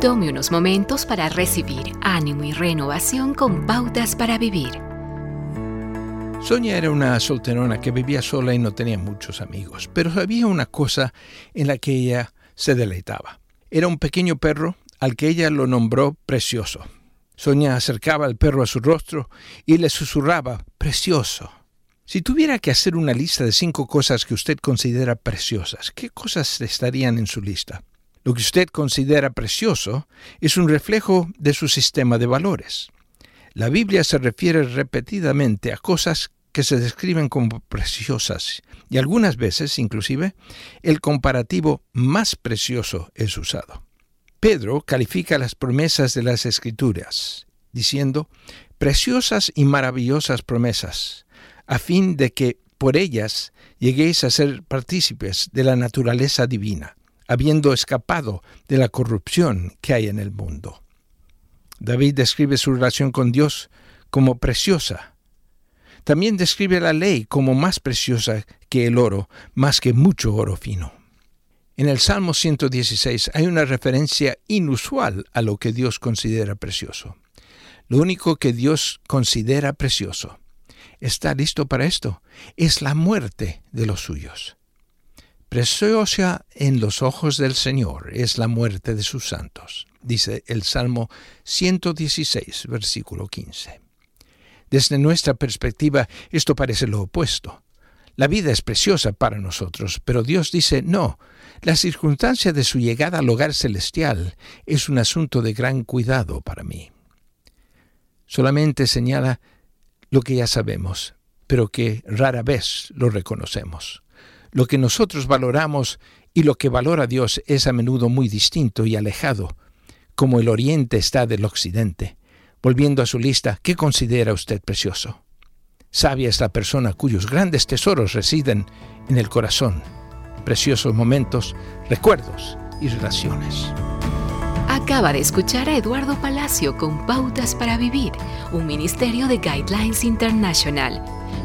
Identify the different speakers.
Speaker 1: Tome unos momentos para recibir ánimo y renovación con pautas para vivir.
Speaker 2: Sonia era una solterona que vivía sola y no tenía muchos amigos, pero había una cosa en la que ella se deleitaba. Era un pequeño perro al que ella lo nombró precioso. Sonia acercaba al perro a su rostro y le susurraba, precioso. Si tuviera que hacer una lista de cinco cosas que usted considera preciosas, ¿qué cosas estarían en su lista? Lo que usted considera precioso es un reflejo de su sistema de valores. La Biblia se refiere repetidamente a cosas que se describen como preciosas y algunas veces inclusive el comparativo más precioso es usado. Pedro califica las promesas de las Escrituras diciendo preciosas y maravillosas promesas, a fin de que por ellas lleguéis a ser partícipes de la naturaleza divina habiendo escapado de la corrupción que hay en el mundo. David describe su relación con Dios como preciosa. También describe la ley como más preciosa que el oro, más que mucho oro fino. En el Salmo 116 hay una referencia inusual a lo que Dios considera precioso. Lo único que Dios considera precioso, está listo para esto, es la muerte de los suyos. Preciosa en los ojos del Señor es la muerte de sus santos, dice el Salmo 116, versículo 15. Desde nuestra perspectiva, esto parece lo opuesto. La vida es preciosa para nosotros, pero Dios dice, no, la circunstancia de su llegada al hogar celestial es un asunto de gran cuidado para mí. Solamente señala lo que ya sabemos, pero que rara vez lo reconocemos. Lo que nosotros valoramos y lo que valora Dios es a menudo muy distinto y alejado, como el Oriente está del Occidente. Volviendo a su lista, ¿qué considera usted precioso? Sabia es la persona cuyos grandes tesoros residen en el corazón, preciosos momentos, recuerdos y relaciones.
Speaker 1: Acaba de escuchar a Eduardo Palacio con Pautas para Vivir, un ministerio de Guidelines International.